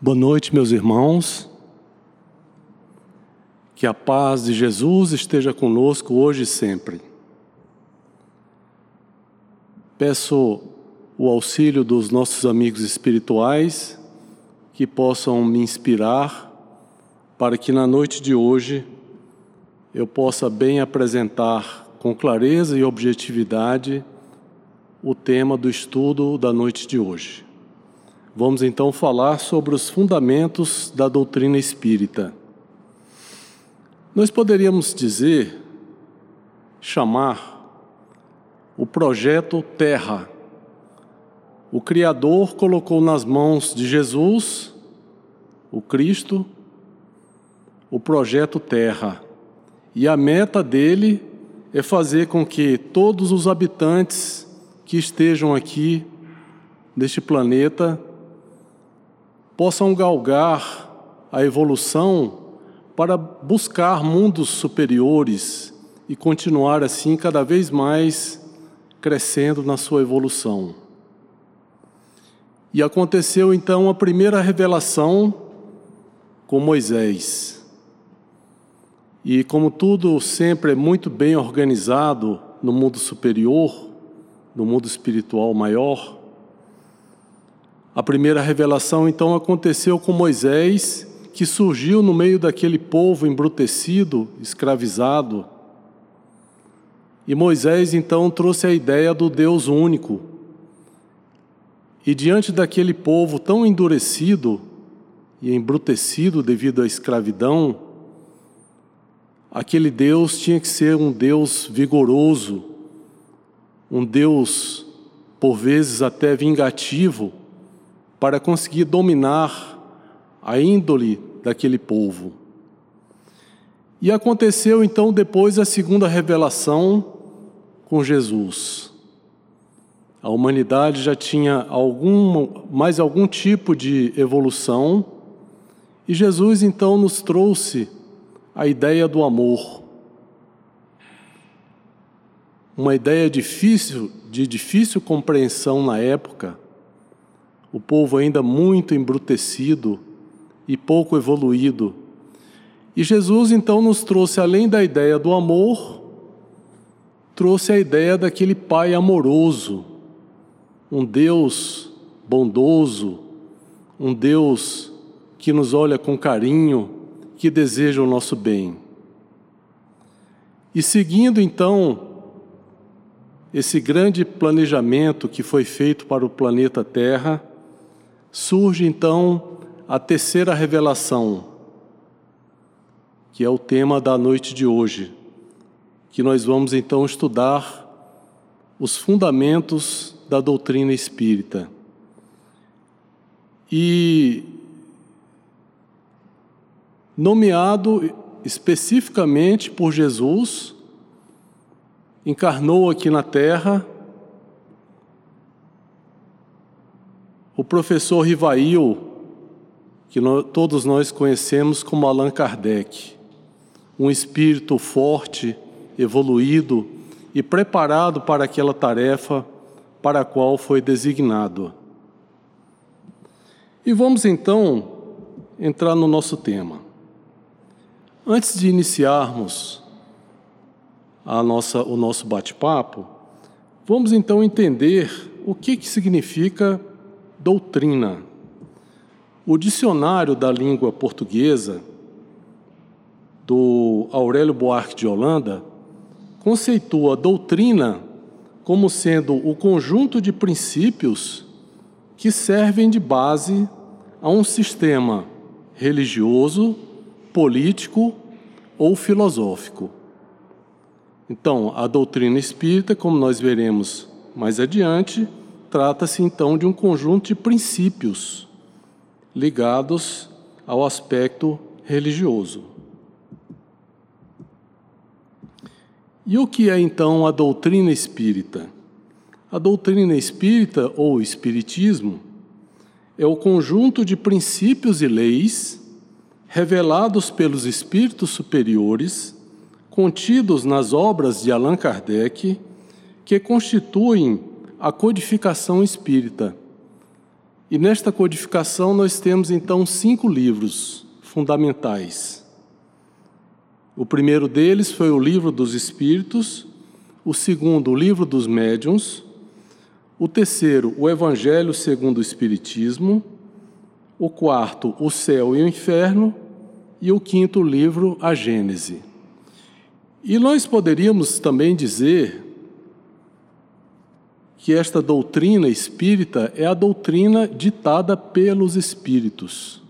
Boa noite, meus irmãos. Que a paz de Jesus esteja conosco hoje e sempre. Peço o auxílio dos nossos amigos espirituais que possam me inspirar para que na noite de hoje eu possa bem apresentar com clareza e objetividade o tema do estudo da noite de hoje. Vamos então falar sobre os fundamentos da doutrina espírita. Nós poderíamos dizer, chamar o projeto Terra. O Criador colocou nas mãos de Jesus, o Cristo, o projeto Terra. E a meta dele é fazer com que todos os habitantes que estejam aqui neste planeta possam galgar a evolução para buscar mundos superiores e continuar assim cada vez mais crescendo na sua evolução. E aconteceu então a primeira revelação com Moisés. E como tudo sempre é muito bem organizado no mundo superior, no mundo espiritual maior, a primeira revelação então aconteceu com Moisés, que surgiu no meio daquele povo embrutecido, escravizado. E Moisés então trouxe a ideia do Deus único. E diante daquele povo tão endurecido e embrutecido devido à escravidão, aquele Deus tinha que ser um Deus vigoroso, um Deus por vezes até vingativo para conseguir dominar a índole daquele povo. E aconteceu então depois a segunda revelação com Jesus. A humanidade já tinha algum, mais algum tipo de evolução, e Jesus então nos trouxe a ideia do amor. Uma ideia difícil, de difícil compreensão na época, o povo ainda muito embrutecido e pouco evoluído. E Jesus então nos trouxe, além da ideia do amor, trouxe a ideia daquele Pai amoroso, um Deus bondoso, um Deus que nos olha com carinho, que deseja o nosso bem. E seguindo então esse grande planejamento que foi feito para o planeta Terra, surge então a terceira revelação, que é o tema da noite de hoje, que nós vamos então estudar os fundamentos da doutrina espírita. E nomeado especificamente por Jesus, encarnou aqui na terra O professor Rivail, que todos nós conhecemos como Allan Kardec, um espírito forte, evoluído e preparado para aquela tarefa para a qual foi designado. E vamos então entrar no nosso tema. Antes de iniciarmos a nossa, o nosso bate-papo, vamos então entender o que, que significa doutrina. O dicionário da língua portuguesa do Aurélio Buarque de Holanda conceitua doutrina como sendo o conjunto de princípios que servem de base a um sistema religioso, político ou filosófico. Então, a doutrina espírita, como nós veremos mais adiante, Trata-se então de um conjunto de princípios ligados ao aspecto religioso. E o que é então a doutrina espírita? A doutrina espírita ou espiritismo é o conjunto de princípios e leis revelados pelos espíritos superiores, contidos nas obras de Allan Kardec, que constituem a codificação espírita E nesta codificação nós temos então cinco livros fundamentais. O primeiro deles foi o Livro dos Espíritos, o segundo, o Livro dos Médiuns, o terceiro, o Evangelho segundo o Espiritismo, o quarto, o Céu e o Inferno, e o quinto livro, a Gênese. E nós poderíamos também dizer que esta doutrina espírita é a doutrina ditada pelos espíritos.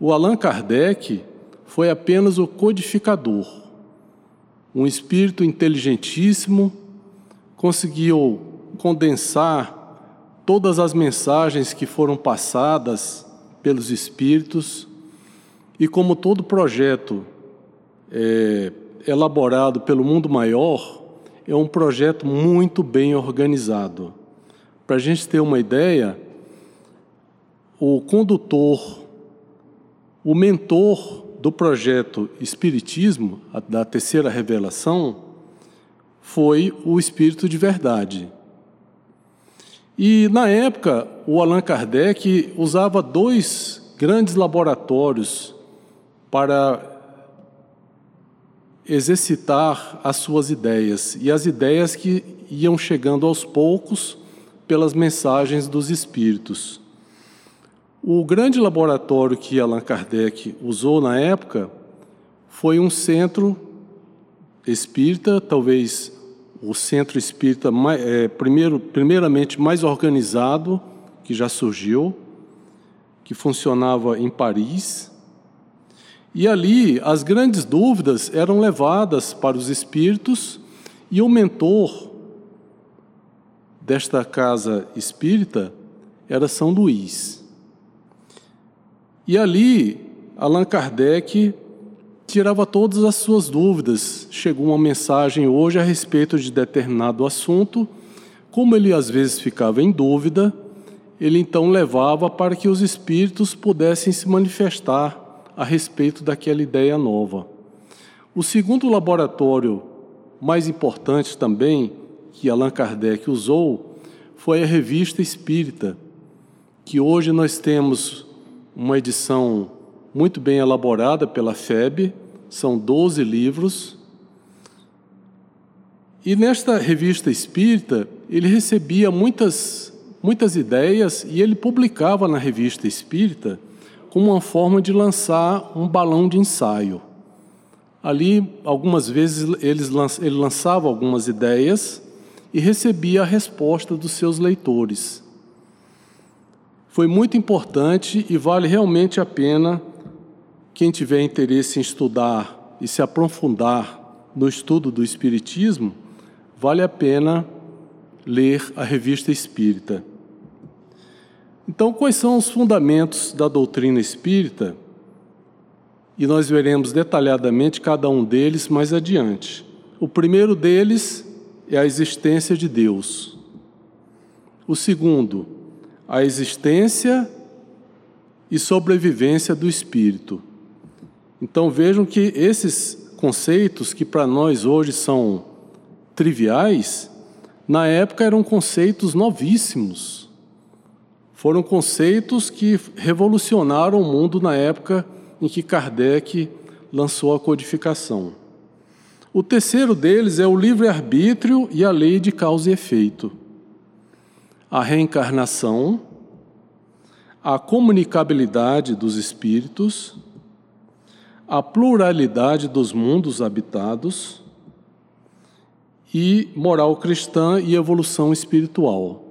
O Allan Kardec foi apenas o codificador. Um espírito inteligentíssimo conseguiu condensar todas as mensagens que foram passadas pelos espíritos e como todo projeto é, elaborado pelo mundo maior, é um projeto muito bem organizado. Para a gente ter uma ideia, o condutor, o mentor do projeto Espiritismo, da terceira revelação, foi o Espírito de Verdade. E na época, o Allan Kardec usava dois grandes laboratórios para exercitar as suas ideias e as ideias que iam chegando aos poucos pelas mensagens dos espíritos. O grande laboratório que Allan Kardec usou na época foi um centro espírita, talvez o centro espírita é, primeiro, primeiramente mais organizado que já surgiu, que funcionava em Paris e ali as grandes dúvidas eram levadas para os espíritos e o mentor desta casa espírita era São Luís. E ali Allan Kardec tirava todas as suas dúvidas. Chegou uma mensagem hoje a respeito de determinado assunto. Como ele às vezes ficava em dúvida, ele então levava para que os espíritos pudessem se manifestar a respeito daquela ideia nova. O segundo laboratório mais importante também que Allan Kardec usou foi a Revista Espírita, que hoje nós temos uma edição muito bem elaborada pela FEB, são 12 livros. E nesta revista espírita, ele recebia muitas, muitas ideias e ele publicava na revista espírita como uma forma de lançar um balão de ensaio. Ali, algumas vezes, ele lançava algumas ideias e recebia a resposta dos seus leitores. Foi muito importante e vale realmente a pena quem tiver interesse em estudar e se aprofundar no estudo do Espiritismo, vale a pena ler a Revista Espírita. Então, quais são os fundamentos da doutrina espírita? E nós veremos detalhadamente cada um deles mais adiante. O primeiro deles é a existência de Deus. O segundo, a existência e sobrevivência do espírito. Então vejam que esses conceitos que para nós hoje são triviais, na época eram conceitos novíssimos foram conceitos que revolucionaram o mundo na época em que Kardec lançou a codificação. O terceiro deles é o livre-arbítrio e a lei de causa e efeito. A reencarnação, a comunicabilidade dos espíritos, a pluralidade dos mundos habitados e moral cristã e evolução espiritual.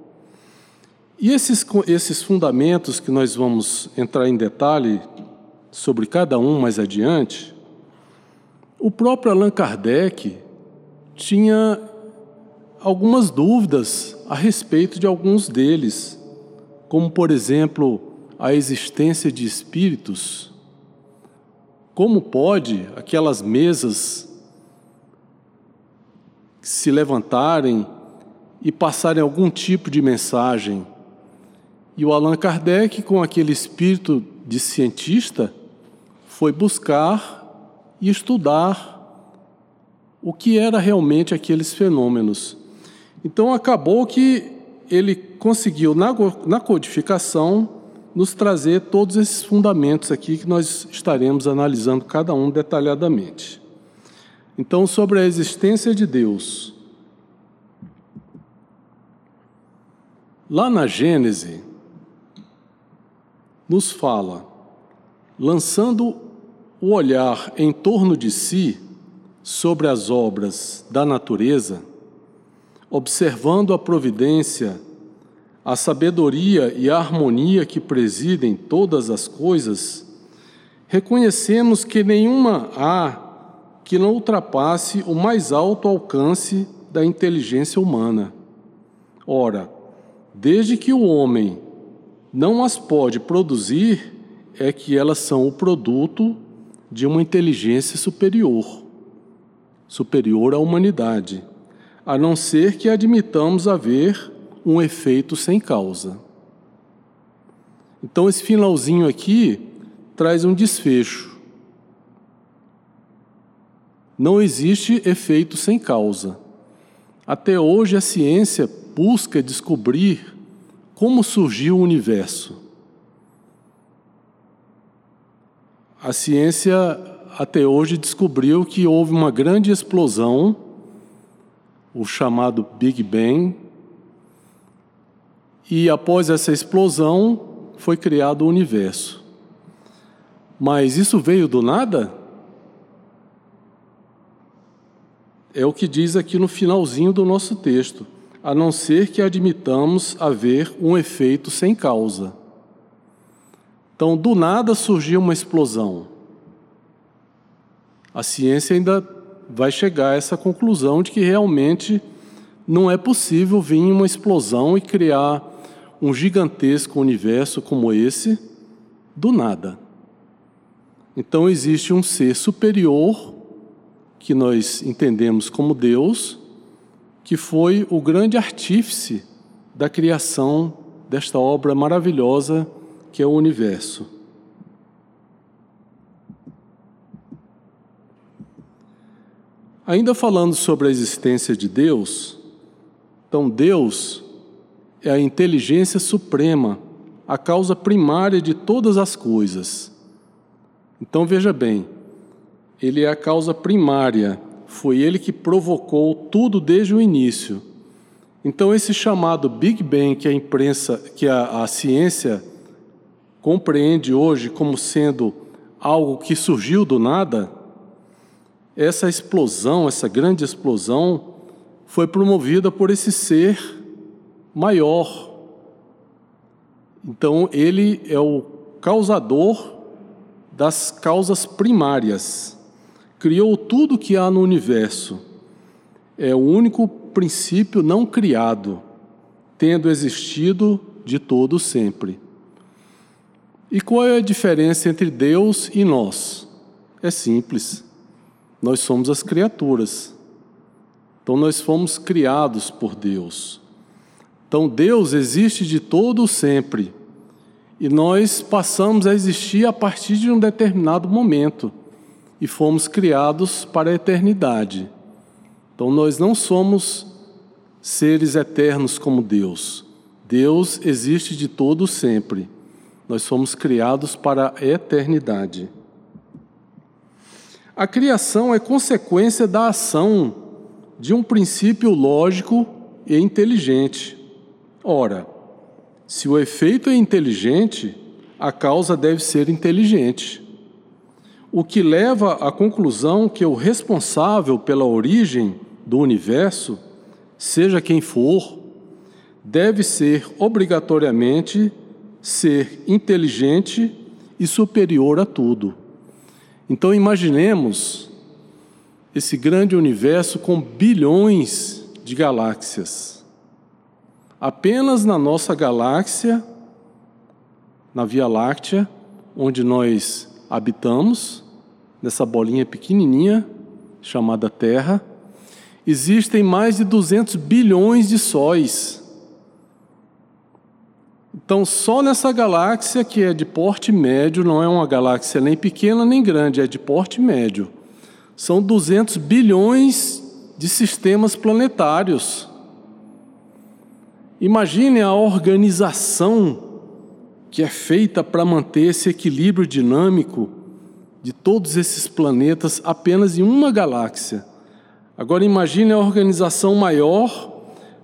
E esses, esses fundamentos que nós vamos entrar em detalhe sobre cada um mais adiante, o próprio Allan Kardec tinha algumas dúvidas a respeito de alguns deles, como, por exemplo, a existência de espíritos. Como pode aquelas mesas se levantarem e passarem algum tipo de mensagem e o Allan Kardec, com aquele espírito de cientista, foi buscar e estudar o que era realmente aqueles fenômenos. Então acabou que ele conseguiu, na, na codificação, nos trazer todos esses fundamentos aqui que nós estaremos analisando cada um detalhadamente. Então, sobre a existência de Deus. Lá na Gênese, nos fala, lançando o olhar em torno de si sobre as obras da natureza, observando a providência, a sabedoria e a harmonia que presidem todas as coisas, reconhecemos que nenhuma há que não ultrapasse o mais alto alcance da inteligência humana. Ora, desde que o homem não as pode produzir, é que elas são o produto de uma inteligência superior, superior à humanidade, a não ser que admitamos haver um efeito sem causa. Então, esse finalzinho aqui traz um desfecho. Não existe efeito sem causa. Até hoje, a ciência busca descobrir como surgiu o universo. A ciência até hoje descobriu que houve uma grande explosão, o chamado Big Bang, e após essa explosão foi criado o universo. Mas isso veio do nada? É o que diz aqui no finalzinho do nosso texto, a não ser que admitamos haver um efeito sem causa. Então, do nada surgiu uma explosão. A ciência ainda vai chegar a essa conclusão de que realmente não é possível vir uma explosão e criar um gigantesco universo como esse do nada. Então existe um ser superior que nós entendemos como Deus, que foi o grande artífice da criação desta obra maravilhosa que é o universo. Ainda falando sobre a existência de Deus, então Deus é a inteligência suprema, a causa primária de todas as coisas. Então veja bem, ele é a causa primária, foi ele que provocou tudo desde o início. Então esse chamado Big Bang que a imprensa, que a, a ciência compreende hoje como sendo algo que surgiu do nada, essa explosão, essa grande explosão, foi promovida por esse ser maior. Então, ele é o causador das causas primárias. Criou tudo que há no universo. É o único princípio não criado, tendo existido de todo sempre. E qual é a diferença entre Deus e nós? É simples. Nós somos as criaturas. Então nós fomos criados por Deus. Então Deus existe de todo sempre. E nós passamos a existir a partir de um determinado momento e fomos criados para a eternidade. Então nós não somos seres eternos como Deus. Deus existe de todo sempre. Nós fomos criados para a eternidade. A criação é consequência da ação de um princípio lógico e inteligente. Ora, se o efeito é inteligente, a causa deve ser inteligente. O que leva à conclusão que o responsável pela origem do universo, seja quem for, deve ser obrigatoriamente ser inteligente e superior a tudo. Então imaginemos esse grande universo com bilhões de galáxias. Apenas na nossa galáxia, na Via Láctea, onde nós habitamos, nessa bolinha pequenininha chamada Terra, existem mais de 200 bilhões de sóis. Então, só nessa galáxia que é de porte médio, não é uma galáxia nem pequena nem grande, é de porte médio. São 200 bilhões de sistemas planetários. Imagine a organização que é feita para manter esse equilíbrio dinâmico de todos esses planetas apenas em uma galáxia. Agora imagine a organização maior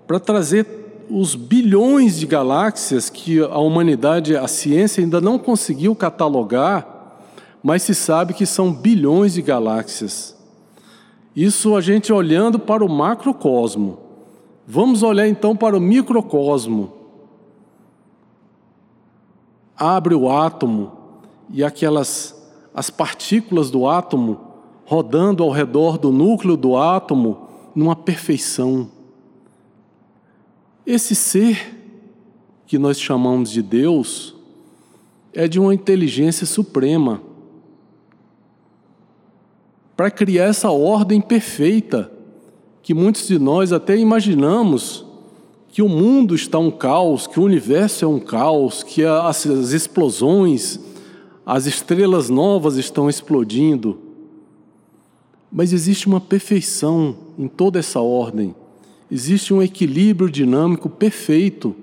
para trazer os bilhões de galáxias que a humanidade, a ciência ainda não conseguiu catalogar, mas se sabe que são bilhões de galáxias. Isso a gente olhando para o macrocosmo. Vamos olhar então para o microcosmo. Abre o átomo e aquelas as partículas do átomo rodando ao redor do núcleo do átomo numa perfeição. Esse ser que nós chamamos de Deus é de uma inteligência suprema para criar essa ordem perfeita que muitos de nós até imaginamos que o mundo está um caos, que o universo é um caos, que as, as explosões, as estrelas novas estão explodindo. Mas existe uma perfeição em toda essa ordem. Existe um equilíbrio dinâmico perfeito.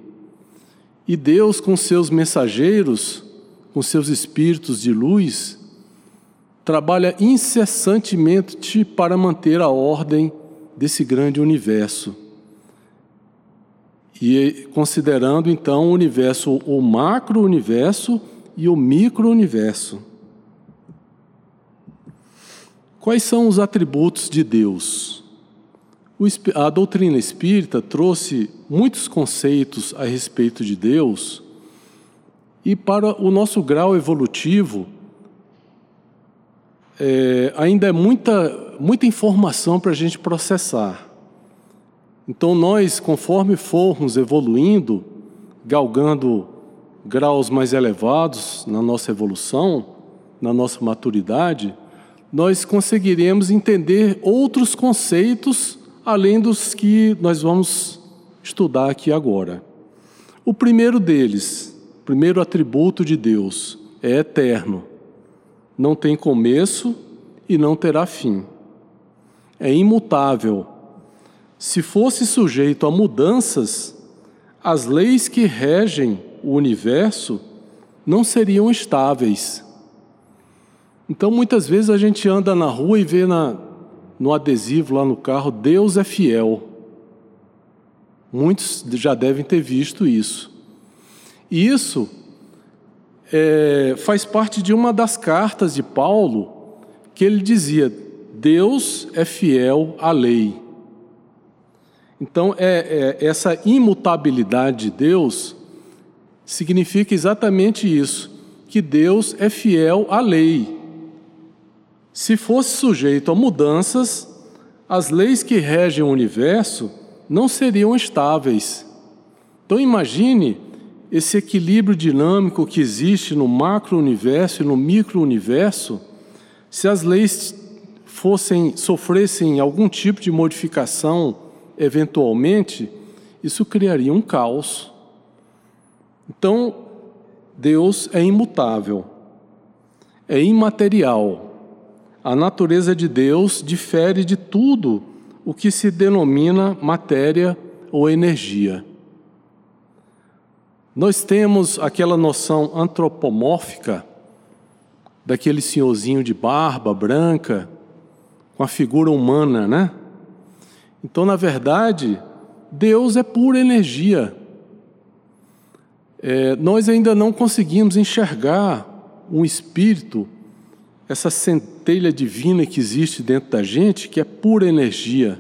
E Deus, com seus mensageiros, com seus espíritos de luz, trabalha incessantemente para manter a ordem desse grande universo. E considerando então o universo, o macro-universo e o micro-universo. Quais são os atributos de Deus? A doutrina espírita trouxe muitos conceitos a respeito de Deus, e para o nosso grau evolutivo, é, ainda é muita, muita informação para a gente processar. Então, nós, conforme formos evoluindo, galgando graus mais elevados na nossa evolução, na nossa maturidade, nós conseguiremos entender outros conceitos além dos que nós vamos estudar aqui agora. O primeiro deles, o primeiro atributo de Deus, é eterno não tem começo e não terá fim. É imutável. Se fosse sujeito a mudanças, as leis que regem o universo não seriam estáveis. Então, muitas vezes a gente anda na rua e vê na, no adesivo lá no carro: Deus é fiel. Muitos já devem ter visto isso. E isso é, faz parte de uma das cartas de Paulo que ele dizia: Deus é fiel à lei. Então, é, é, essa imutabilidade de Deus significa exatamente isso, que Deus é fiel à lei. Se fosse sujeito a mudanças, as leis que regem o universo não seriam estáveis. Então imagine esse equilíbrio dinâmico que existe no macro-universo e no micro-universo, se as leis fossem sofressem algum tipo de modificação eventualmente, isso criaria um caos. Então, Deus é imutável, é imaterial. A natureza de Deus difere de tudo o que se denomina matéria ou energia. Nós temos aquela noção antropomórfica daquele senhorzinho de barba branca, com a figura humana, né? Então, na verdade, Deus é pura energia. É, nós ainda não conseguimos enxergar um espírito, essa centelha divina que existe dentro da gente, que é pura energia.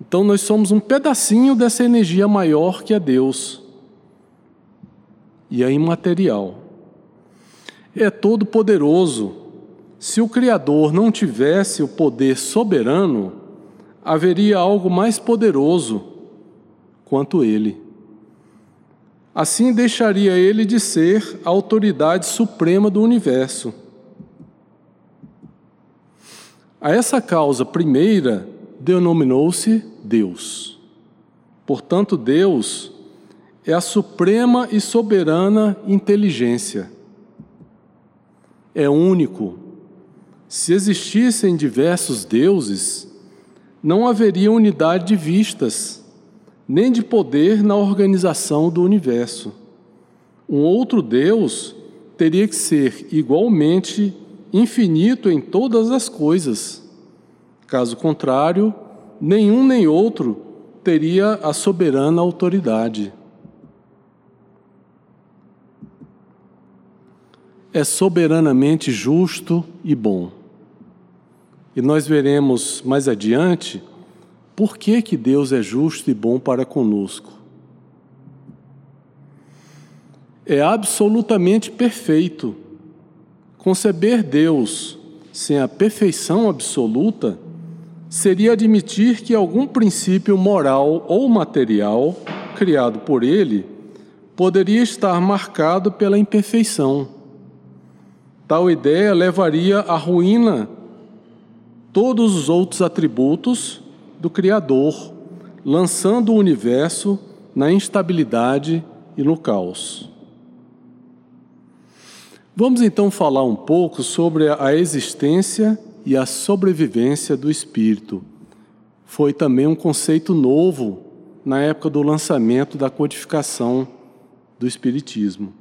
Então, nós somos um pedacinho dessa energia maior que é Deus e é imaterial. É todo poderoso. Se o Criador não tivesse o poder soberano, haveria algo mais poderoso quanto ele. Assim deixaria ele de ser a autoridade suprema do universo. A essa causa primeira denominou-se Deus. Portanto, Deus é a suprema e soberana inteligência. É único. Se existissem diversos deuses, não haveria unidade de vistas, nem de poder na organização do universo. Um outro Deus teria que ser igualmente infinito em todas as coisas. Caso contrário, nenhum nem outro teria a soberana autoridade. É soberanamente justo e bom. E nós veremos mais adiante por que, que Deus é justo e bom para conosco. É absolutamente perfeito. Conceber Deus sem a perfeição absoluta seria admitir que algum princípio moral ou material criado por ele poderia estar marcado pela imperfeição. Tal ideia levaria à ruína todos os outros atributos do Criador, lançando o universo na instabilidade e no caos. Vamos então falar um pouco sobre a existência e a sobrevivência do espírito. Foi também um conceito novo na época do lançamento da codificação do espiritismo.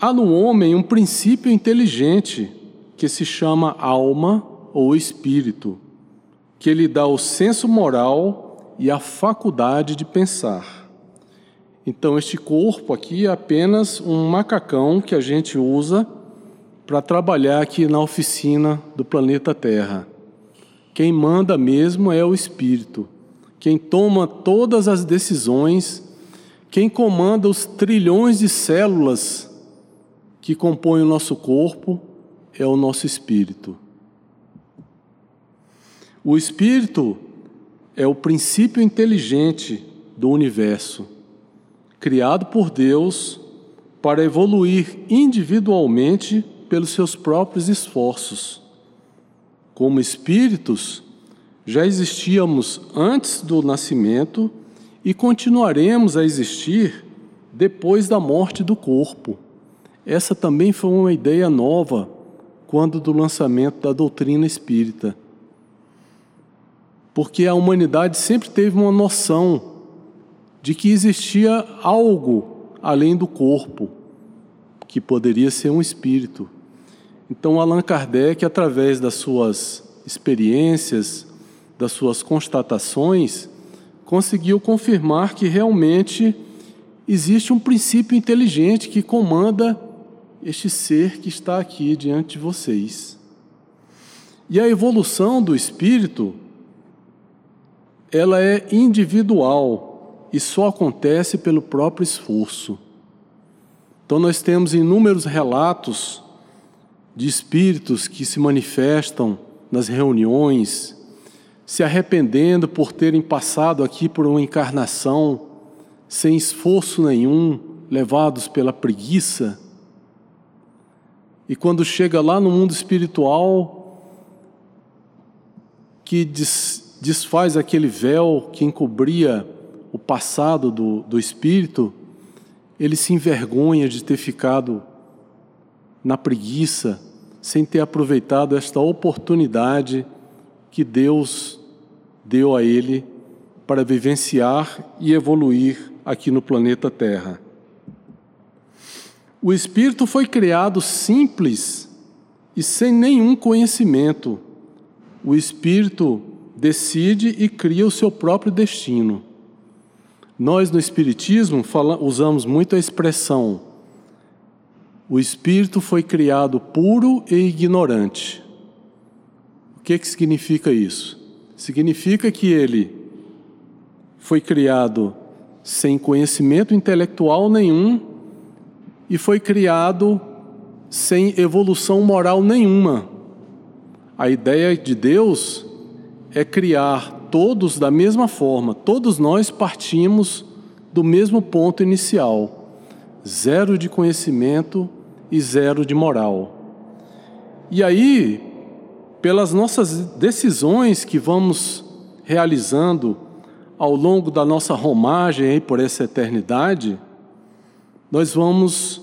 Há no homem um princípio inteligente que se chama alma ou espírito, que lhe dá o senso moral e a faculdade de pensar. Então, este corpo aqui é apenas um macacão que a gente usa para trabalhar aqui na oficina do planeta Terra. Quem manda mesmo é o Espírito. Quem toma todas as decisões, quem comanda os trilhões de células que compõem o nosso corpo é o nosso espírito. O espírito é o princípio inteligente do universo, criado por Deus para evoluir individualmente pelos seus próprios esforços. Como espíritos, já existíamos antes do nascimento e continuaremos a existir depois da morte do corpo. Essa também foi uma ideia nova quando do lançamento da doutrina espírita. Porque a humanidade sempre teve uma noção de que existia algo além do corpo, que poderia ser um espírito. Então, Allan Kardec, através das suas experiências, das suas constatações, conseguiu confirmar que realmente existe um princípio inteligente que comanda este ser que está aqui diante de vocês. E a evolução do espírito, ela é individual e só acontece pelo próprio esforço. Então nós temos inúmeros relatos de espíritos que se manifestam nas reuniões, se arrependendo por terem passado aqui por uma encarnação sem esforço nenhum, levados pela preguiça e quando chega lá no mundo espiritual, que des, desfaz aquele véu que encobria o passado do, do espírito, ele se envergonha de ter ficado na preguiça, sem ter aproveitado esta oportunidade que Deus deu a ele para vivenciar e evoluir aqui no planeta Terra. O espírito foi criado simples e sem nenhum conhecimento. O espírito decide e cria o seu próprio destino. Nós no Espiritismo fala, usamos muito a expressão: o espírito foi criado puro e ignorante. O que, que significa isso? Significa que ele foi criado sem conhecimento intelectual nenhum e foi criado sem evolução moral nenhuma. A ideia de Deus é criar todos da mesma forma, todos nós partimos do mesmo ponto inicial: zero de conhecimento e zero de moral. E aí, pelas nossas decisões que vamos realizando ao longo da nossa romagem por essa eternidade, nós vamos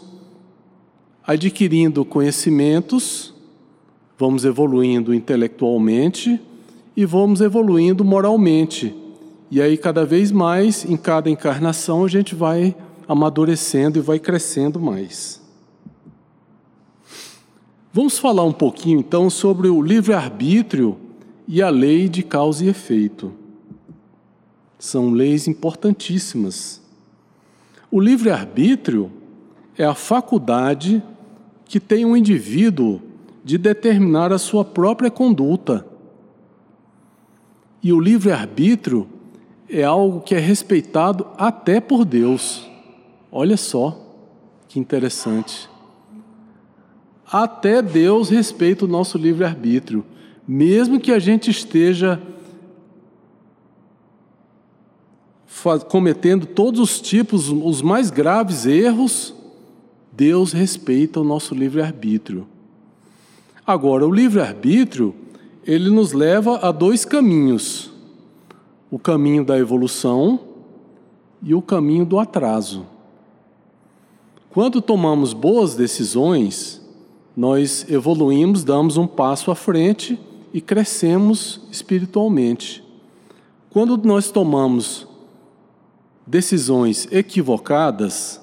adquirindo conhecimentos, vamos evoluindo intelectualmente e vamos evoluindo moralmente. E aí, cada vez mais, em cada encarnação, a gente vai amadurecendo e vai crescendo mais. Vamos falar um pouquinho então sobre o livre-arbítrio e a lei de causa e efeito. São leis importantíssimas. O livre-arbítrio é a faculdade que tem um indivíduo de determinar a sua própria conduta. E o livre-arbítrio é algo que é respeitado até por Deus. Olha só que interessante. Até Deus respeita o nosso livre-arbítrio, mesmo que a gente esteja cometendo todos os tipos, os mais graves erros, Deus respeita o nosso livre-arbítrio. Agora, o livre-arbítrio, ele nos leva a dois caminhos: o caminho da evolução e o caminho do atraso. Quando tomamos boas decisões, nós evoluímos, damos um passo à frente e crescemos espiritualmente. Quando nós tomamos decisões equivocadas,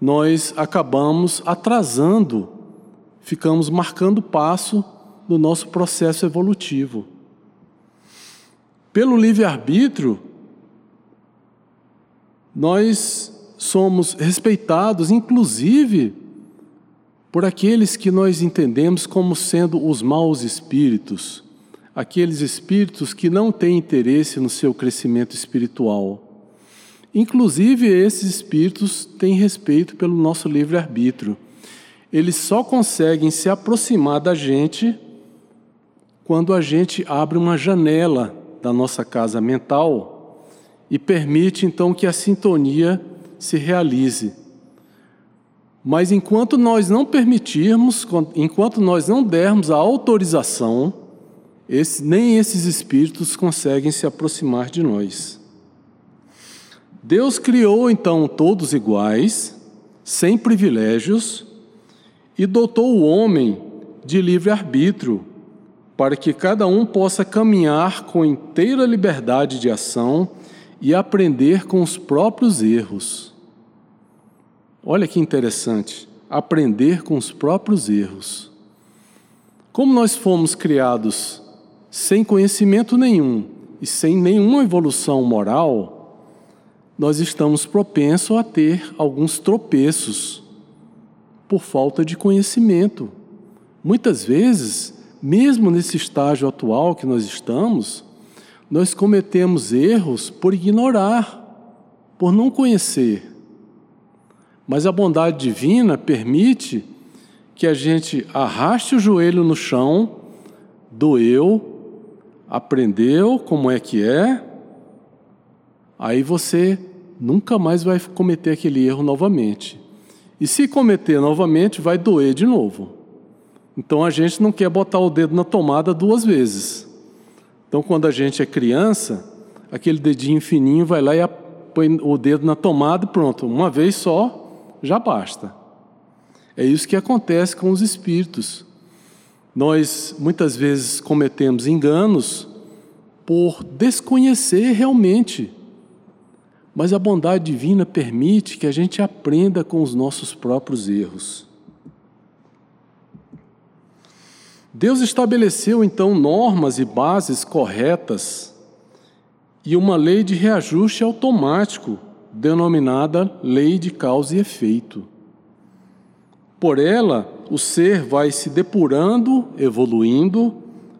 nós acabamos atrasando, ficamos marcando passo no nosso processo evolutivo. Pelo livre-arbítrio, nós somos respeitados, inclusive, por aqueles que nós entendemos como sendo os maus espíritos, aqueles espíritos que não têm interesse no seu crescimento espiritual. Inclusive, esses espíritos têm respeito pelo nosso livre-arbítrio. Eles só conseguem se aproximar da gente quando a gente abre uma janela da nossa casa mental e permite então que a sintonia se realize. Mas enquanto nós não permitirmos, enquanto nós não dermos a autorização, esse, nem esses espíritos conseguem se aproximar de nós. Deus criou então todos iguais, sem privilégios, e dotou o homem de livre-arbítrio, para que cada um possa caminhar com inteira liberdade de ação e aprender com os próprios erros. Olha que interessante, aprender com os próprios erros. Como nós fomos criados sem conhecimento nenhum e sem nenhuma evolução moral, nós estamos propensos a ter alguns tropeços por falta de conhecimento. Muitas vezes, mesmo nesse estágio atual que nós estamos, nós cometemos erros por ignorar, por não conhecer. Mas a bondade divina permite que a gente arraste o joelho no chão, doeu, aprendeu como é que é, aí você nunca mais vai cometer aquele erro novamente. E se cometer novamente, vai doer de novo. Então a gente não quer botar o dedo na tomada duas vezes. Então quando a gente é criança, aquele dedinho fininho vai lá e põe o dedo na tomada e pronto, uma vez só já basta. É isso que acontece com os espíritos. Nós muitas vezes cometemos enganos por desconhecer realmente mas a bondade divina permite que a gente aprenda com os nossos próprios erros. Deus estabeleceu então normas e bases corretas e uma lei de reajuste automático, denominada lei de causa e efeito. Por ela, o ser vai se depurando, evoluindo,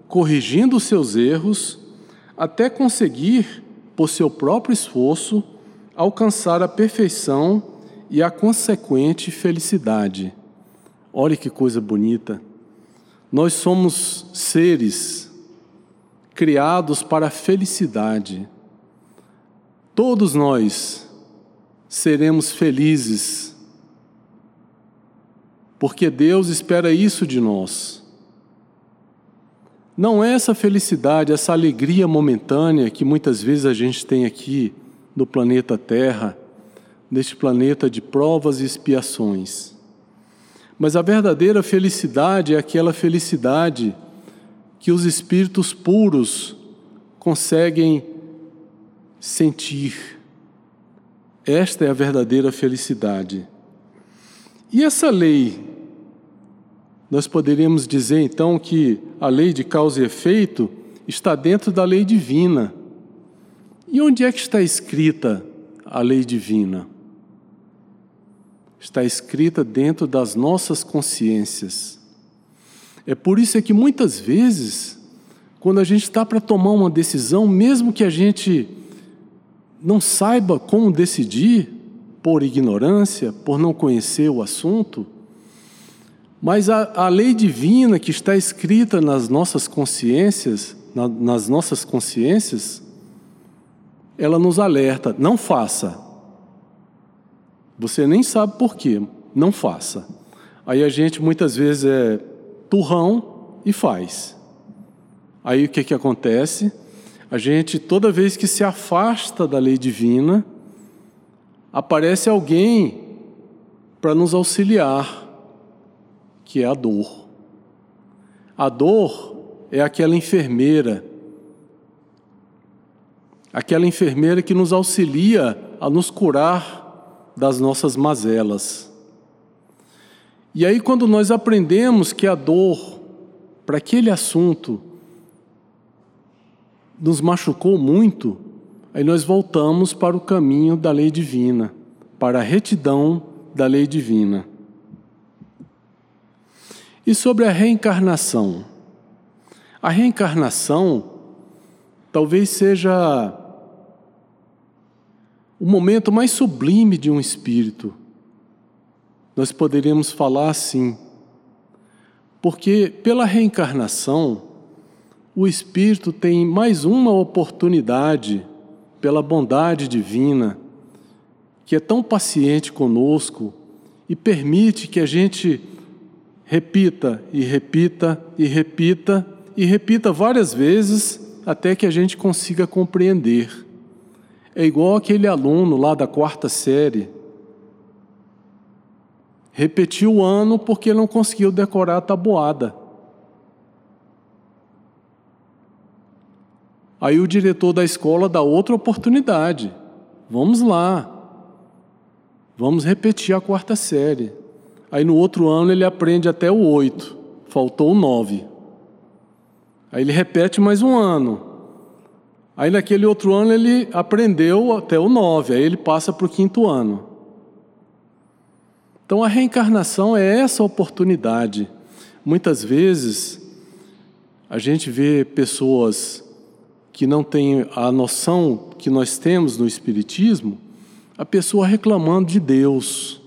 corrigindo seus erros, até conseguir, por seu próprio esforço, alcançar a perfeição e a consequente felicidade. Olha que coisa bonita. Nós somos seres criados para a felicidade. Todos nós seremos felizes, porque Deus espera isso de nós. Não é essa felicidade, essa alegria momentânea que muitas vezes a gente tem aqui no planeta Terra, neste planeta de provas e expiações. Mas a verdadeira felicidade é aquela felicidade que os espíritos puros conseguem sentir. Esta é a verdadeira felicidade. E essa lei? Nós poderíamos dizer então que a lei de causa e efeito está dentro da lei divina. E onde é que está escrita a lei divina? Está escrita dentro das nossas consciências. É por isso é que muitas vezes, quando a gente está para tomar uma decisão, mesmo que a gente não saiba como decidir, por ignorância, por não conhecer o assunto, mas a, a lei divina que está escrita nas nossas consciências, na, nas nossas consciências, ela nos alerta: não faça. Você nem sabe por quê, não faça. Aí a gente muitas vezes é turrão e faz. Aí o que, que acontece? A gente, toda vez que se afasta da lei divina, aparece alguém para nos auxiliar, que é a dor. A dor é aquela enfermeira, aquela enfermeira que nos auxilia a nos curar das nossas mazelas. E aí, quando nós aprendemos que a dor, para aquele assunto, nos machucou muito, Aí nós voltamos para o caminho da lei divina, para a retidão da lei divina. E sobre a reencarnação? A reencarnação talvez seja o momento mais sublime de um espírito. Nós poderíamos falar assim, porque pela reencarnação, o espírito tem mais uma oportunidade pela bondade divina, que é tão paciente conosco e permite que a gente repita e repita e repita e repita várias vezes até que a gente consiga compreender. É igual aquele aluno lá da quarta série. Repetiu o ano porque não conseguiu decorar a tabuada. Aí o diretor da escola dá outra oportunidade. Vamos lá. Vamos repetir a quarta série. Aí no outro ano ele aprende até o oito. Faltou o nove. Aí ele repete mais um ano. Aí naquele outro ano ele aprendeu até o nove. Aí ele passa para o quinto ano. Então a reencarnação é essa oportunidade. Muitas vezes a gente vê pessoas que não tem a noção que nós temos no Espiritismo, a pessoa reclamando de Deus.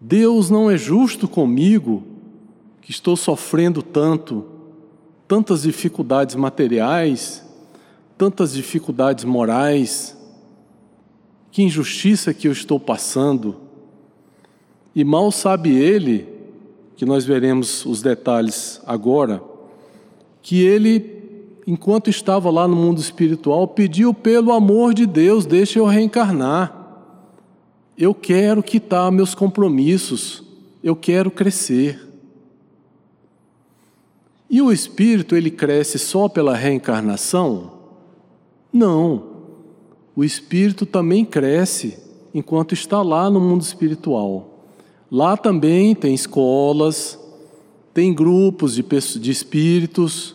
Deus não é justo comigo, que estou sofrendo tanto, tantas dificuldades materiais, tantas dificuldades morais, que injustiça que eu estou passando. E mal sabe ele, que nós veremos os detalhes agora, que ele enquanto estava lá no mundo espiritual, pediu pelo amor de Deus, deixe eu reencarnar. Eu quero quitar meus compromissos, eu quero crescer. E o espírito, ele cresce só pela reencarnação? Não. O espírito também cresce enquanto está lá no mundo espiritual. Lá também tem escolas, tem grupos de, espíritos,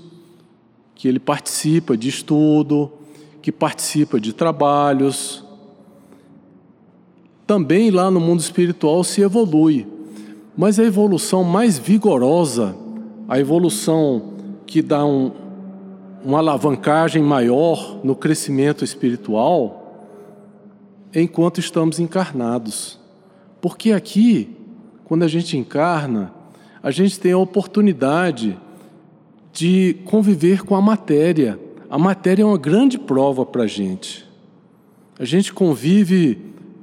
que ele participa de estudo, que participa de trabalhos. Também lá no mundo espiritual se evolui, mas a evolução mais vigorosa, a evolução que dá um, uma alavancagem maior no crescimento espiritual, enquanto estamos encarnados. Porque aqui, quando a gente encarna, a gente tem a oportunidade de conviver com a matéria. A matéria é uma grande prova para a gente. A gente convive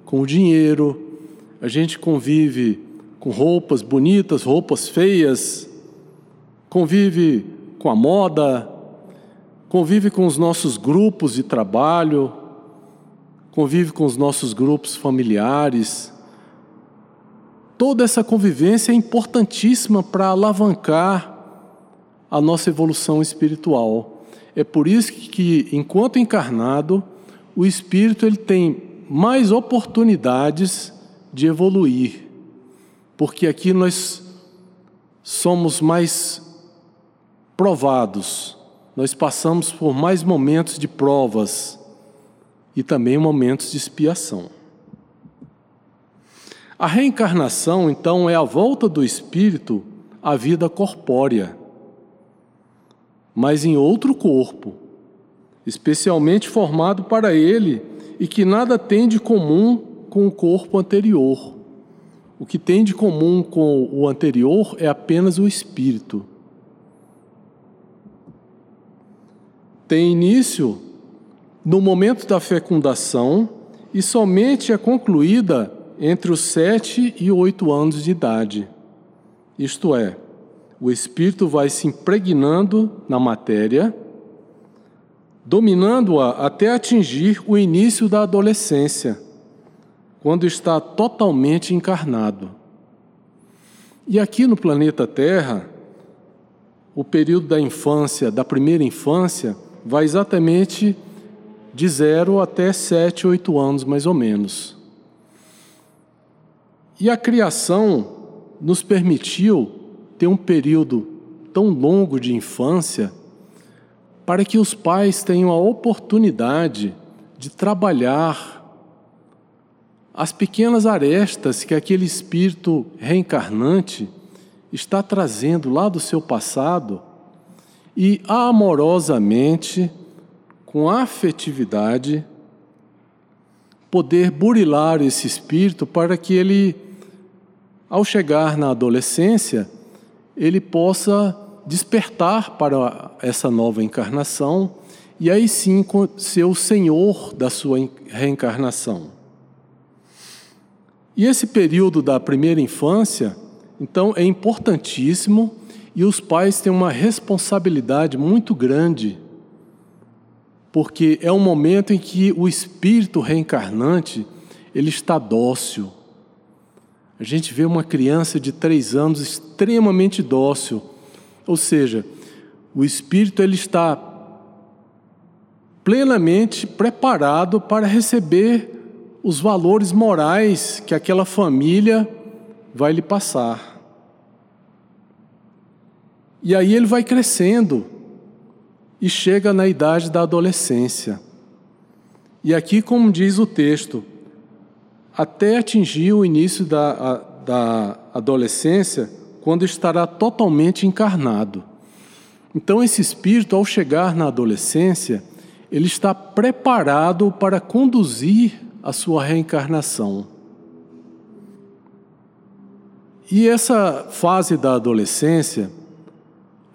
com o dinheiro, a gente convive com roupas bonitas, roupas feias, convive com a moda, convive com os nossos grupos de trabalho, convive com os nossos grupos familiares. Toda essa convivência é importantíssima para alavancar a nossa evolução espiritual. É por isso que, enquanto encarnado, o espírito ele tem mais oportunidades de evoluir, porque aqui nós somos mais provados, nós passamos por mais momentos de provas e também momentos de expiação. A reencarnação, então, é a volta do espírito à vida corpórea, mas em outro corpo, especialmente formado para ele e que nada tem de comum com o corpo anterior. O que tem de comum com o anterior é apenas o espírito. Tem início no momento da fecundação e somente é concluída entre os sete e oito anos de idade. Isto é, o espírito vai se impregnando na matéria, dominando-a até atingir o início da adolescência, quando está totalmente encarnado. E aqui no planeta Terra, o período da infância, da primeira infância, vai exatamente de zero até sete, oito anos, mais ou menos. E a criação nos permitiu ter um período tão longo de infância para que os pais tenham a oportunidade de trabalhar as pequenas arestas que aquele espírito reencarnante está trazendo lá do seu passado e amorosamente, com afetividade, poder burilar esse espírito para que ele ao chegar na adolescência, ele possa despertar para essa nova encarnação e aí sim ser o senhor da sua reencarnação. E esse período da primeira infância, então, é importantíssimo e os pais têm uma responsabilidade muito grande, porque é um momento em que o espírito reencarnante ele está dócil, a gente vê uma criança de três anos extremamente dócil, ou seja, o espírito ele está plenamente preparado para receber os valores morais que aquela família vai lhe passar. E aí ele vai crescendo e chega na idade da adolescência. E aqui, como diz o texto, até atingir o início da, da adolescência, quando estará totalmente encarnado. Então, esse espírito, ao chegar na adolescência, ele está preparado para conduzir a sua reencarnação. E essa fase da adolescência,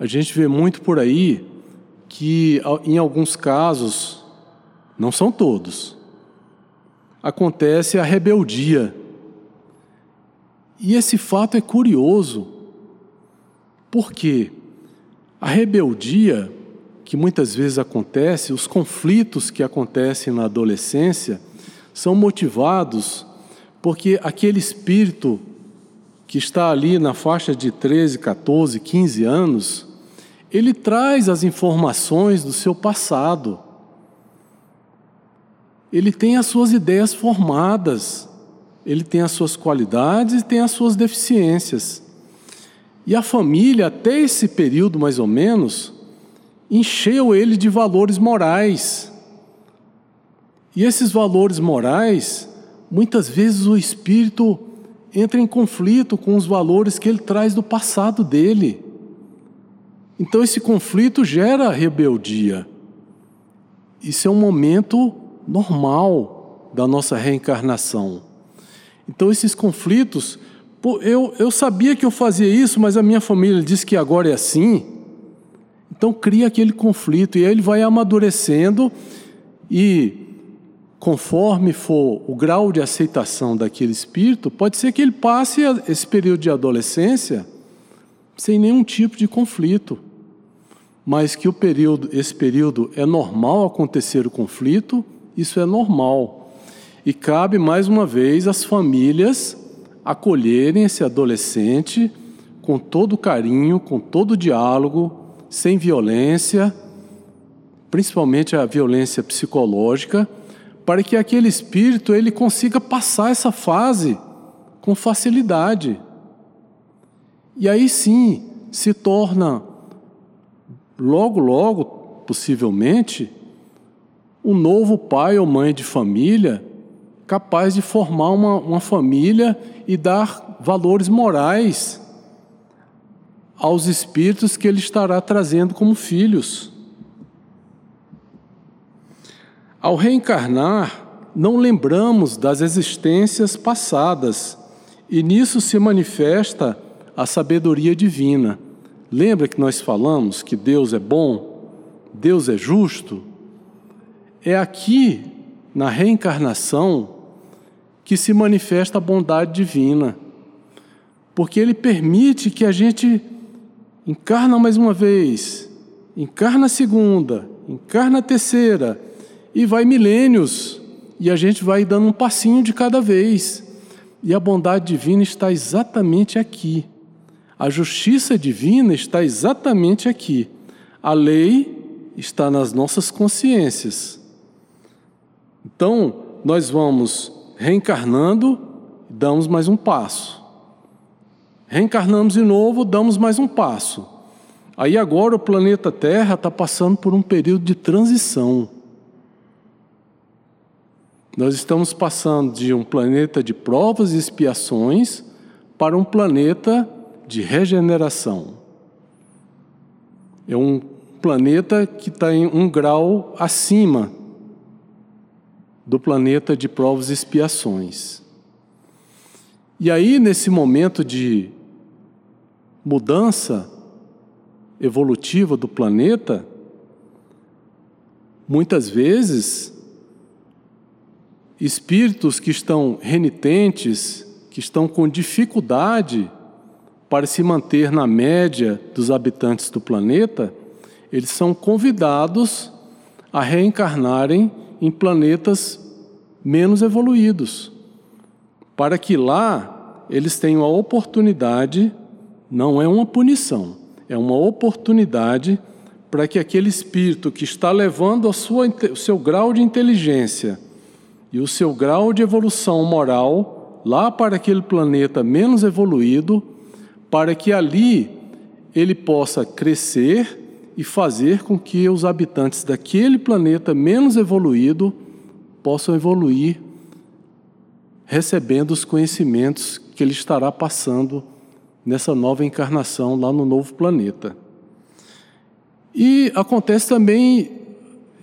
a gente vê muito por aí que, em alguns casos, não são todos, acontece a rebeldia. E esse fato é curioso, porque a rebeldia que muitas vezes acontece, os conflitos que acontecem na adolescência, são motivados porque aquele espírito que está ali na faixa de 13, 14, 15 anos, ele traz as informações do seu passado ele tem as suas ideias formadas, ele tem as suas qualidades e tem as suas deficiências. E a família, até esse período mais ou menos, encheu ele de valores morais. E esses valores morais, muitas vezes o espírito entra em conflito com os valores que ele traz do passado dele. Então esse conflito gera rebeldia. Isso é um momento normal da nossa reencarnação. Então, esses conflitos, eu, eu sabia que eu fazia isso, mas a minha família disse que agora é assim. Então, cria aquele conflito e ele vai amadurecendo e, conforme for o grau de aceitação daquele espírito, pode ser que ele passe esse período de adolescência sem nenhum tipo de conflito mas que o período, esse período é normal acontecer o conflito isso é normal. E cabe mais uma vez às famílias acolherem esse adolescente com todo carinho, com todo diálogo, sem violência, principalmente a violência psicológica, para que aquele espírito ele consiga passar essa fase com facilidade. E aí sim se torna logo logo, possivelmente, um novo pai ou mãe de família capaz de formar uma, uma família e dar valores morais aos espíritos que ele estará trazendo como filhos. Ao reencarnar, não lembramos das existências passadas e nisso se manifesta a sabedoria divina. Lembra que nós falamos que Deus é bom, Deus é justo? É aqui, na reencarnação, que se manifesta a bondade divina, porque Ele permite que a gente encarna mais uma vez, encarna a segunda, encarna a terceira, e vai milênios, e a gente vai dando um passinho de cada vez. E a bondade divina está exatamente aqui. A justiça divina está exatamente aqui. A lei está nas nossas consciências. Então, nós vamos reencarnando, damos mais um passo. Reencarnamos de novo, damos mais um passo. Aí agora o planeta Terra está passando por um período de transição. Nós estamos passando de um planeta de provas e expiações para um planeta de regeneração. É um planeta que está em um grau acima do planeta de provas e expiações. E aí, nesse momento de mudança evolutiva do planeta, muitas vezes, espíritos que estão renitentes, que estão com dificuldade para se manter na média dos habitantes do planeta, eles são convidados a reencarnarem em planetas menos evoluídos, para que lá eles tenham a oportunidade não é uma punição, é uma oportunidade para que aquele espírito que está levando sua, o seu grau de inteligência e o seu grau de evolução moral lá para aquele planeta menos evoluído, para que ali ele possa crescer e fazer com que os habitantes daquele planeta menos evoluído possam evoluir recebendo os conhecimentos que ele estará passando nessa nova encarnação lá no novo planeta. E acontece também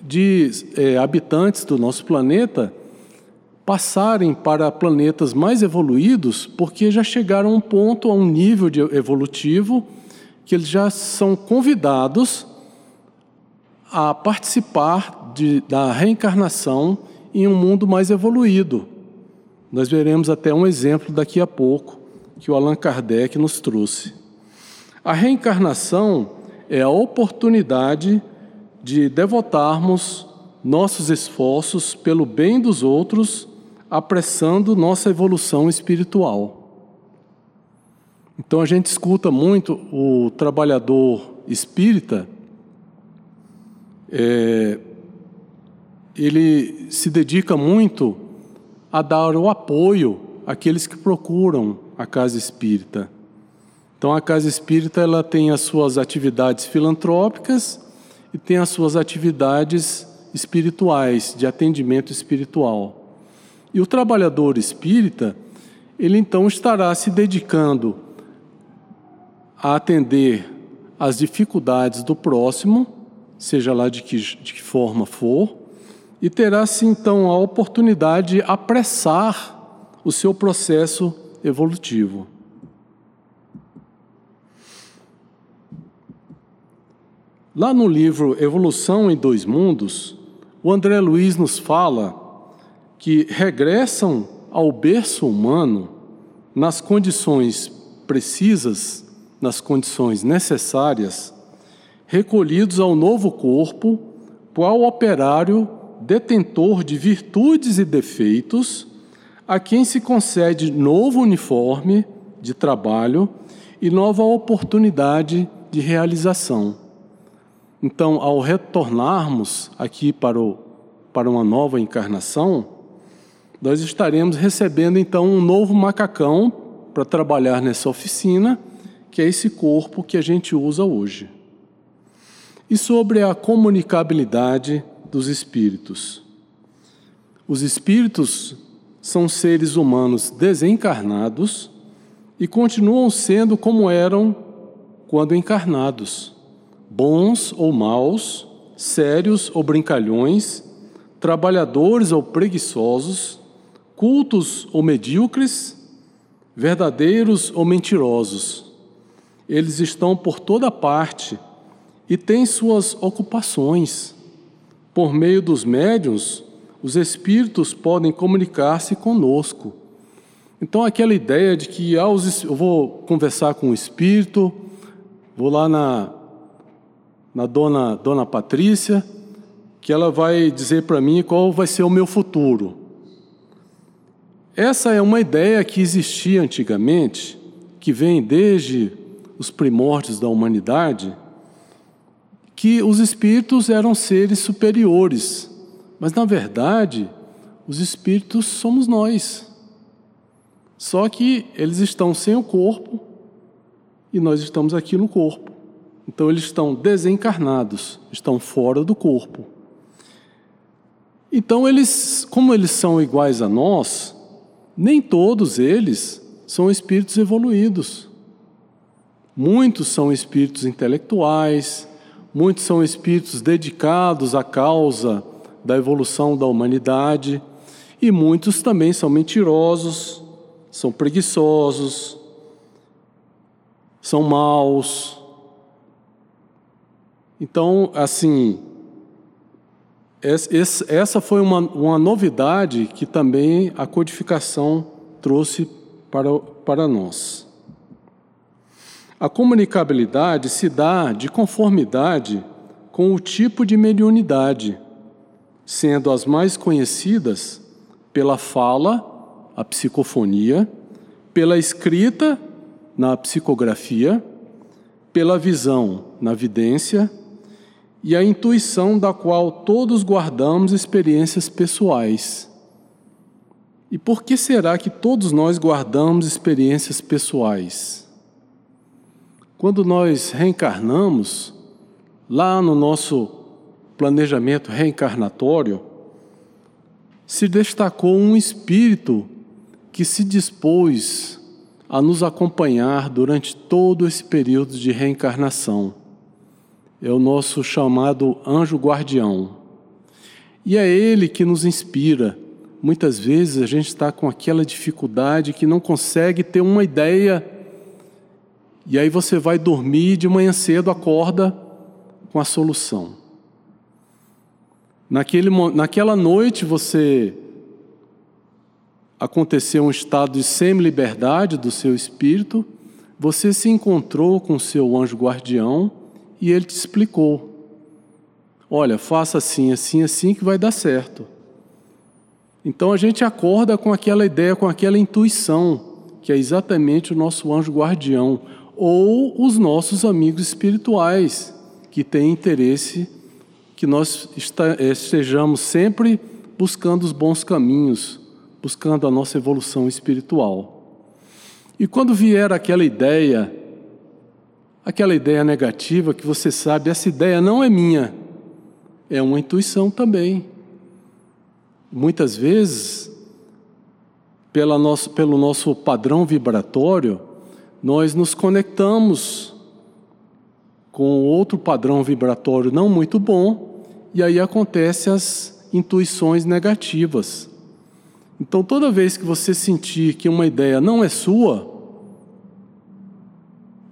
de é, habitantes do nosso planeta passarem para planetas mais evoluídos, porque já chegaram a um ponto, a um nível evolutivo, que eles já são convidados a participar de, da reencarnação em um mundo mais evoluído. Nós veremos até um exemplo daqui a pouco que o Allan Kardec nos trouxe. A reencarnação é a oportunidade de devotarmos nossos esforços pelo bem dos outros, apressando nossa evolução espiritual. Então a gente escuta muito o trabalhador espírita, é, ele se dedica muito a dar o apoio àqueles que procuram a casa espírita. Então a casa espírita ela tem as suas atividades filantrópicas e tem as suas atividades espirituais, de atendimento espiritual. E o trabalhador espírita, ele então estará se dedicando a atender às dificuldades do próximo, seja lá de que, de que forma for, e terá-se então a oportunidade de apressar o seu processo evolutivo. Lá no livro Evolução em Dois Mundos, o André Luiz nos fala que regressam ao berço humano nas condições precisas, nas condições necessárias, recolhidos ao novo corpo, qual operário detentor de virtudes e defeitos a quem se concede novo uniforme de trabalho e nova oportunidade de realização. Então, ao retornarmos aqui para, o, para uma nova encarnação, nós estaremos recebendo então um novo macacão para trabalhar nessa oficina, que é esse corpo que a gente usa hoje. E sobre a comunicabilidade dos espíritos. Os espíritos são seres humanos desencarnados e continuam sendo como eram quando encarnados, bons ou maus, sérios ou brincalhões, trabalhadores ou preguiçosos, cultos ou medíocres, verdadeiros ou mentirosos. Eles estão por toda parte e têm suas ocupações. Por meio dos médiuns, os espíritos podem comunicar-se conosco. Então, aquela ideia de que ah, eu vou conversar com o espírito, vou lá na, na dona, dona Patrícia, que ela vai dizer para mim qual vai ser o meu futuro. Essa é uma ideia que existia antigamente, que vem desde os primórdios da humanidade, que os espíritos eram seres superiores, mas na verdade, os espíritos somos nós. Só que eles estão sem o corpo e nós estamos aqui no corpo. Então eles estão desencarnados, estão fora do corpo. Então eles, como eles são iguais a nós, nem todos eles são espíritos evoluídos. Muitos são espíritos intelectuais, muitos são espíritos dedicados à causa da evolução da humanidade, e muitos também são mentirosos, são preguiçosos, são maus. Então, assim, essa foi uma, uma novidade que também a codificação trouxe para, para nós. A comunicabilidade se dá de conformidade com o tipo de mediunidade, sendo as mais conhecidas pela fala, a psicofonia, pela escrita, na psicografia, pela visão, na vidência, e a intuição da qual todos guardamos experiências pessoais. E por que será que todos nós guardamos experiências pessoais? Quando nós reencarnamos, lá no nosso planejamento reencarnatório, se destacou um espírito que se dispôs a nos acompanhar durante todo esse período de reencarnação. É o nosso chamado anjo guardião. E é ele que nos inspira. Muitas vezes a gente está com aquela dificuldade que não consegue ter uma ideia, e aí você vai dormir de manhã cedo, acorda com a solução. Naquele, naquela noite você aconteceu um estado de semi-liberdade do seu espírito, você se encontrou com o seu anjo guardião e ele te explicou: olha, faça assim, assim, assim que vai dar certo. Então a gente acorda com aquela ideia, com aquela intuição, que é exatamente o nosso anjo guardião, ou os nossos amigos espirituais, que têm interesse que nós estejamos sempre buscando os bons caminhos, buscando a nossa evolução espiritual. E quando vier aquela ideia, aquela ideia negativa que você sabe, essa ideia não é minha, é uma intuição também. Muitas vezes, nosso, pelo nosso padrão vibratório, nós nos conectamos com outro padrão vibratório não muito bom, e aí acontecem as intuições negativas. Então, toda vez que você sentir que uma ideia não é sua,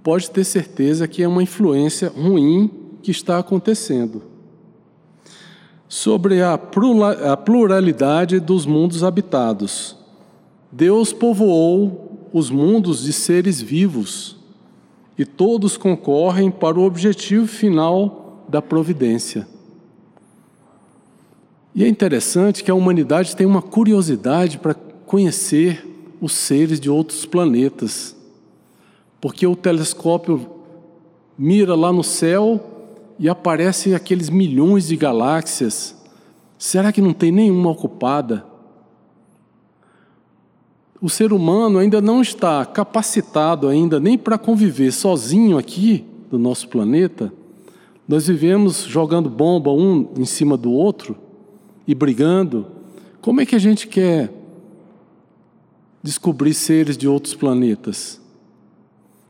pode ter certeza que é uma influência ruim que está acontecendo. Sobre a pluralidade dos mundos habitados. Deus povoou os mundos de seres vivos e todos concorrem para o objetivo final da providência. E é interessante que a humanidade tem uma curiosidade para conhecer os seres de outros planetas, porque o telescópio mira lá no céu e aparecem aqueles milhões de galáxias, Será que não tem nenhuma ocupada? O ser humano ainda não está capacitado ainda nem para conviver sozinho aqui do nosso planeta. Nós vivemos jogando bomba um em cima do outro e brigando. Como é que a gente quer descobrir seres de outros planetas?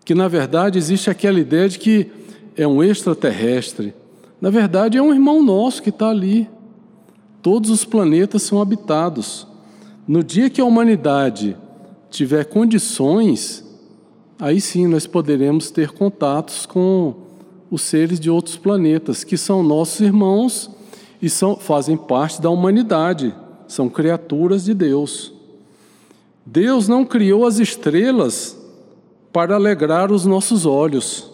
Que na verdade existe aquela ideia de que é um extraterrestre. Na verdade é um irmão nosso que está ali. Todos os planetas são habitados. No dia que a humanidade tiver condições, aí sim nós poderemos ter contatos com os seres de outros planetas, que são nossos irmãos e são, fazem parte da humanidade, são criaturas de Deus. Deus não criou as estrelas para alegrar os nossos olhos.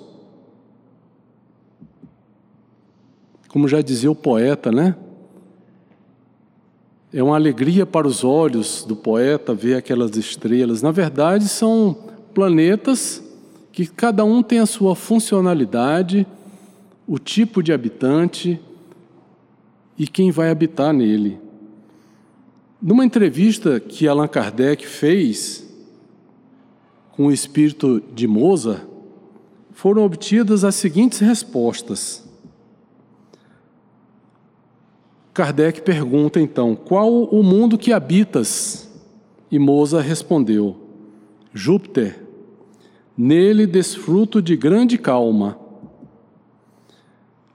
Como já dizia o poeta, né? É uma alegria para os olhos do poeta ver aquelas estrelas. Na verdade, são planetas que cada um tem a sua funcionalidade, o tipo de habitante e quem vai habitar nele. Numa entrevista que Allan Kardec fez com o espírito de Mozart, foram obtidas as seguintes respostas. Kardec pergunta então: Qual o mundo que habitas? E Mozart respondeu: Júpiter. Nele desfruto de grande calma.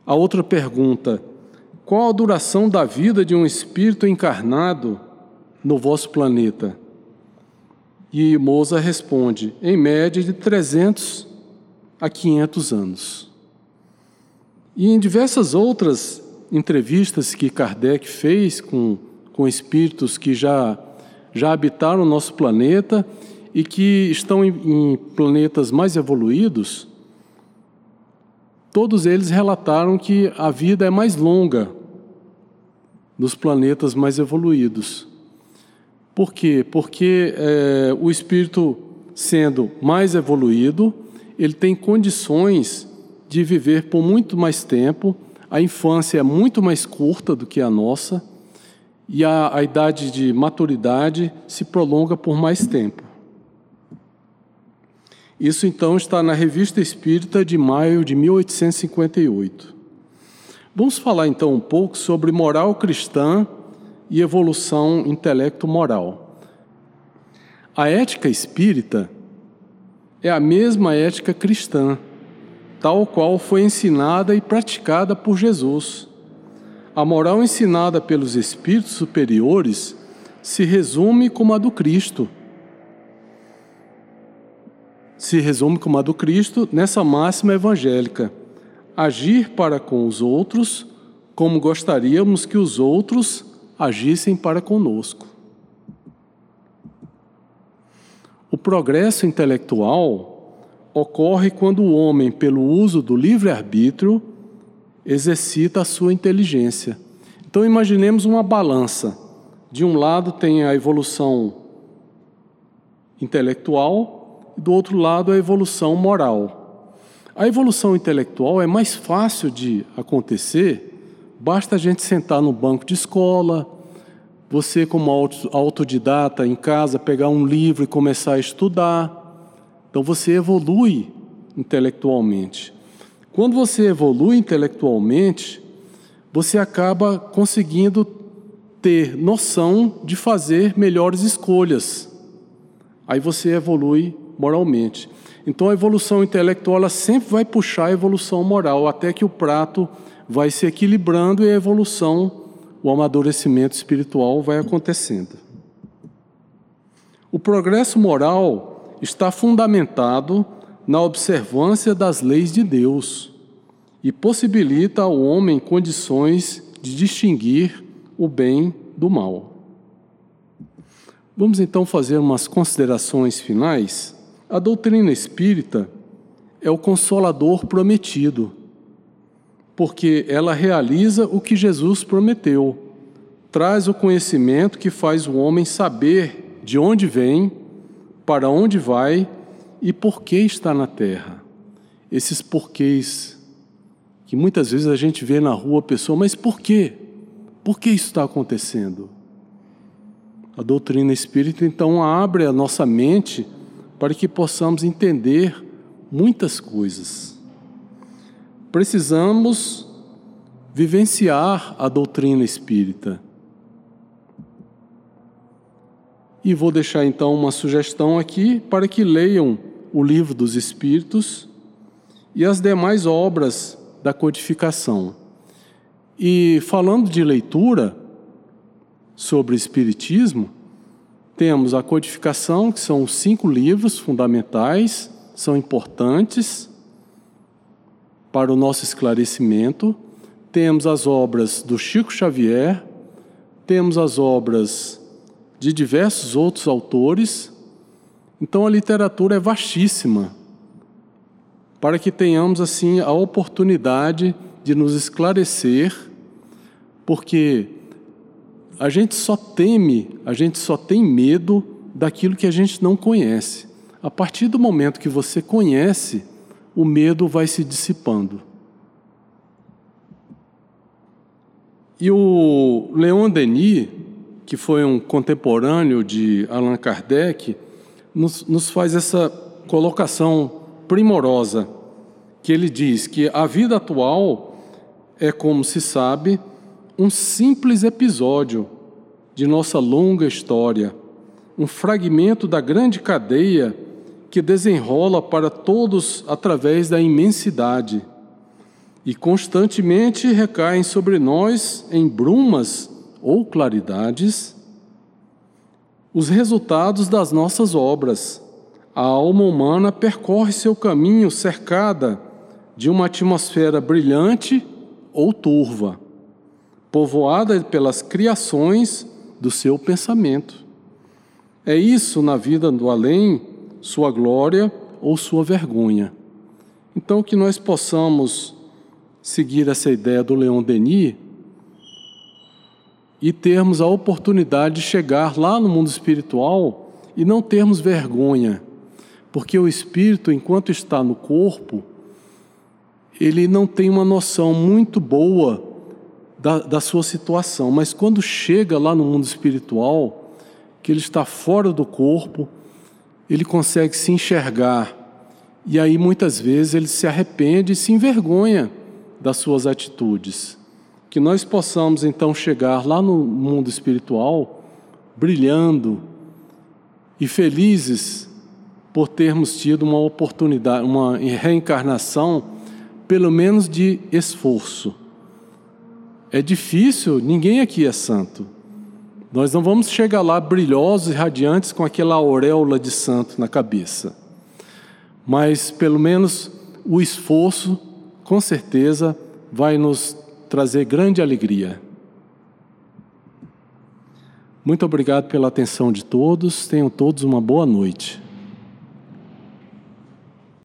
A outra pergunta: Qual a duração da vida de um espírito encarnado no vosso planeta? E Mozart responde: em média de 300 a 500 anos. E em diversas outras entrevistas que Kardec fez com, com espíritos que já, já habitaram o nosso planeta e que estão em, em planetas mais evoluídos, todos eles relataram que a vida é mais longa nos planetas mais evoluídos. Por quê? Porque é, o espírito, sendo mais evoluído, ele tem condições de viver por muito mais tempo a infância é muito mais curta do que a nossa e a, a idade de maturidade se prolonga por mais tempo. Isso então está na Revista Espírita de maio de 1858. Vamos falar então um pouco sobre moral cristã e evolução intelecto-moral. A ética espírita é a mesma ética cristã tal qual foi ensinada e praticada por Jesus. A moral ensinada pelos espíritos superiores se resume como a do Cristo. Se resume como a do Cristo nessa máxima evangélica: agir para com os outros como gostaríamos que os outros agissem para conosco. O progresso intelectual ocorre quando o homem, pelo uso do livre-arbítrio, exercita a sua inteligência. Então, imaginemos uma balança. De um lado tem a evolução intelectual, e do outro lado a evolução moral. A evolução intelectual é mais fácil de acontecer, basta a gente sentar no banco de escola, você, como autodidata em casa, pegar um livro e começar a estudar. Então você evolui intelectualmente. Quando você evolui intelectualmente, você acaba conseguindo ter noção de fazer melhores escolhas. Aí você evolui moralmente. Então a evolução intelectual sempre vai puxar a evolução moral, até que o prato vai se equilibrando e a evolução, o amadurecimento espiritual vai acontecendo. O progresso moral está fundamentado na observância das leis de Deus e possibilita ao homem condições de distinguir o bem do mal. Vamos então fazer umas considerações finais. A doutrina espírita é o consolador prometido, porque ela realiza o que Jesus prometeu, traz o conhecimento que faz o homem saber de onde vem para onde vai e por que está na terra. Esses porquês que muitas vezes a gente vê na rua a pessoa, mas por quê? Por que isso está acontecendo? A doutrina espírita então abre a nossa mente para que possamos entender muitas coisas. Precisamos vivenciar a doutrina espírita. E vou deixar então uma sugestão aqui para que leiam o Livro dos Espíritos e as demais obras da codificação. E falando de leitura sobre Espiritismo, temos a codificação, que são cinco livros fundamentais, são importantes para o nosso esclarecimento. Temos as obras do Chico Xavier, temos as obras de diversos outros autores. Então a literatura é vastíssima, para que tenhamos assim a oportunidade de nos esclarecer, porque a gente só teme, a gente só tem medo daquilo que a gente não conhece. A partir do momento que você conhece, o medo vai se dissipando. E o Leon Denis, que foi um contemporâneo de Allan Kardec, nos, nos faz essa colocação primorosa, que ele diz que a vida atual é, como se sabe, um simples episódio de nossa longa história, um fragmento da grande cadeia que desenrola para todos através da imensidade e constantemente recaem sobre nós em brumas ou claridades os resultados das nossas obras. A alma humana percorre seu caminho cercada de uma atmosfera brilhante ou turva povoada pelas criações do seu pensamento. É isso na vida do além, sua glória ou sua vergonha. Então, que nós possamos seguir essa ideia do Leon Denis e termos a oportunidade de chegar lá no mundo espiritual e não termos vergonha, porque o espírito, enquanto está no corpo, ele não tem uma noção muito boa da, da sua situação, mas quando chega lá no mundo espiritual, que ele está fora do corpo, ele consegue se enxergar. E aí muitas vezes ele se arrepende e se envergonha das suas atitudes. Que nós possamos então chegar lá no mundo espiritual brilhando e felizes por termos tido uma oportunidade, uma reencarnação, pelo menos de esforço é difícil, ninguém aqui é santo. Nós não vamos chegar lá brilhosos e radiantes com aquela auréola de santo na cabeça. Mas pelo menos o esforço, com certeza, vai nos trazer grande alegria. Muito obrigado pela atenção de todos. Tenham todos uma boa noite.